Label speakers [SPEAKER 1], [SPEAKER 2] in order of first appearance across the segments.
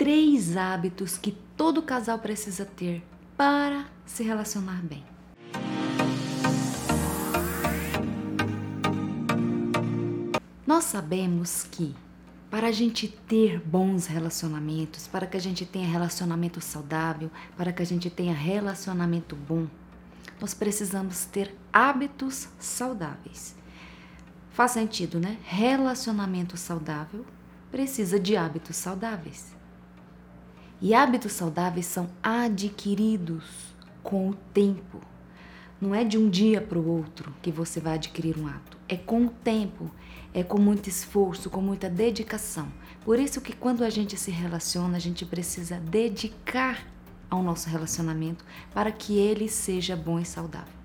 [SPEAKER 1] três hábitos que todo casal precisa ter para se relacionar bem. Nós sabemos que para a gente ter bons relacionamentos, para que a gente tenha relacionamento saudável, para que a gente tenha relacionamento bom, nós precisamos ter hábitos saudáveis. Faz sentido, né? Relacionamento saudável precisa de hábitos saudáveis. E hábitos saudáveis são adquiridos com o tempo. Não é de um dia para o outro que você vai adquirir um hábito, é com o tempo, é com muito esforço, com muita dedicação. Por isso que quando a gente se relaciona, a gente precisa dedicar ao nosso relacionamento para que ele seja bom e saudável.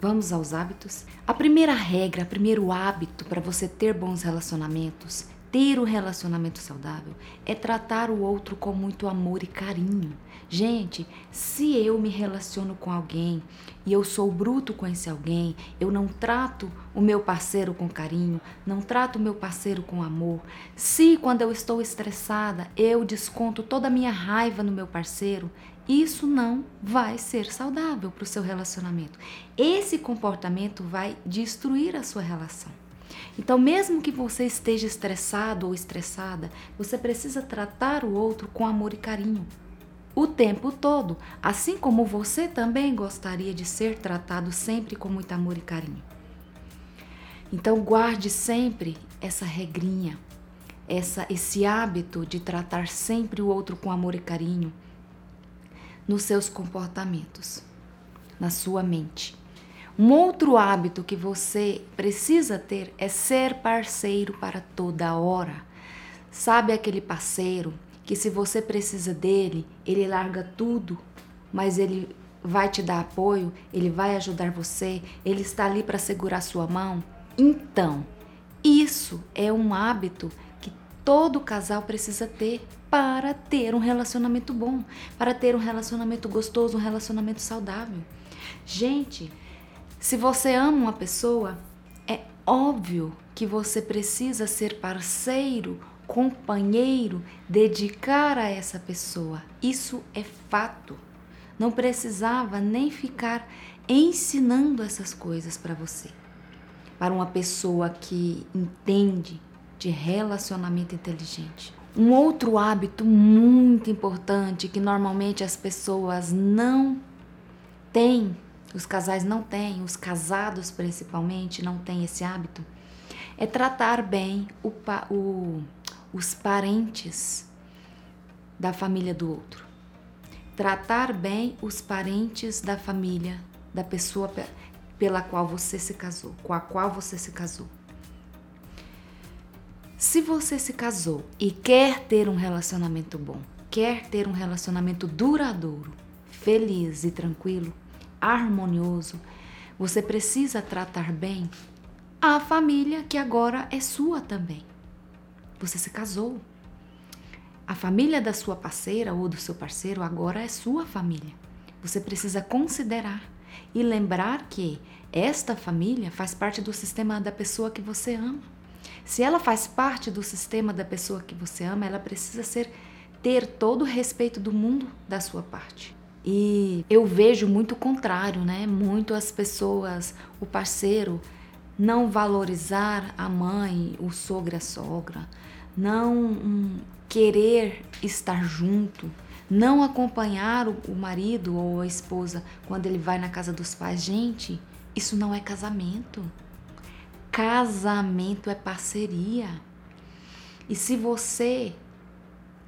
[SPEAKER 1] Vamos aos hábitos? A primeira regra, o primeiro hábito para você ter bons relacionamentos, ter um relacionamento saudável, é tratar o outro com muito amor e carinho. Gente, se eu me relaciono com alguém e eu sou bruto com esse alguém, eu não trato o meu parceiro com carinho, não trato o meu parceiro com amor. Se quando eu estou estressada, eu desconto toda a minha raiva no meu parceiro, isso não vai ser saudável para o seu relacionamento. Esse comportamento vai destruir a sua relação. Então, mesmo que você esteja estressado ou estressada, você precisa tratar o outro com amor e carinho o tempo todo, assim como você também gostaria de ser tratado sempre com muito amor e carinho. Então guarde sempre essa regrinha, essa esse hábito de tratar sempre o outro com amor e carinho nos seus comportamentos, na sua mente. Um outro hábito que você precisa ter é ser parceiro para toda hora. Sabe aquele parceiro que se você precisa dele, ele larga tudo, mas ele vai te dar apoio, ele vai ajudar você, ele está ali para segurar sua mão. Então, isso é um hábito que todo casal precisa ter para ter um relacionamento bom, para ter um relacionamento gostoso, um relacionamento saudável. Gente, se você ama uma pessoa, é óbvio que você precisa ser parceiro companheiro dedicar a essa pessoa. Isso é fato. Não precisava nem ficar ensinando essas coisas para você. Para uma pessoa que entende de relacionamento inteligente. Um outro hábito muito importante que normalmente as pessoas não têm, os casais não têm, os casados principalmente não têm esse hábito, é tratar bem o, o os parentes da família do outro. Tratar bem os parentes da família da pessoa pela qual você se casou, com a qual você se casou. Se você se casou e quer ter um relacionamento bom, quer ter um relacionamento duradouro, feliz e tranquilo, harmonioso, você precisa tratar bem a família que agora é sua também. Você se casou. A família da sua parceira ou do seu parceiro agora é sua família. Você precisa considerar e lembrar que esta família faz parte do sistema da pessoa que você ama. Se ela faz parte do sistema da pessoa que você ama, ela precisa ser ter todo o respeito do mundo da sua parte. E eu vejo muito o contrário, né? Muito as pessoas, o parceiro não valorizar a mãe, o sogro, a sogra, não um, querer estar junto, não acompanhar o marido ou a esposa quando ele vai na casa dos pais. Gente, isso não é casamento. Casamento é parceria. E se você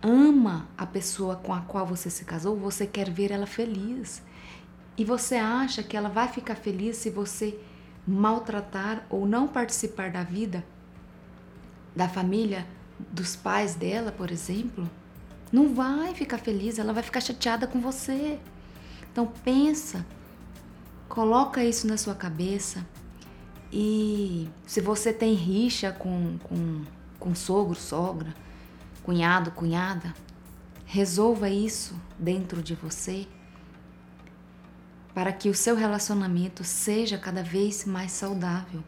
[SPEAKER 1] ama a pessoa com a qual você se casou, você quer ver ela feliz. E você acha que ela vai ficar feliz se você maltratar ou não participar da vida da família dos pais dela, por exemplo, não vai ficar feliz, ela vai ficar chateada com você. Então pensa, coloca isso na sua cabeça e se você tem rixa com, com, com sogro, sogra, cunhado, cunhada, resolva isso dentro de você para que o seu relacionamento seja cada vez mais saudável.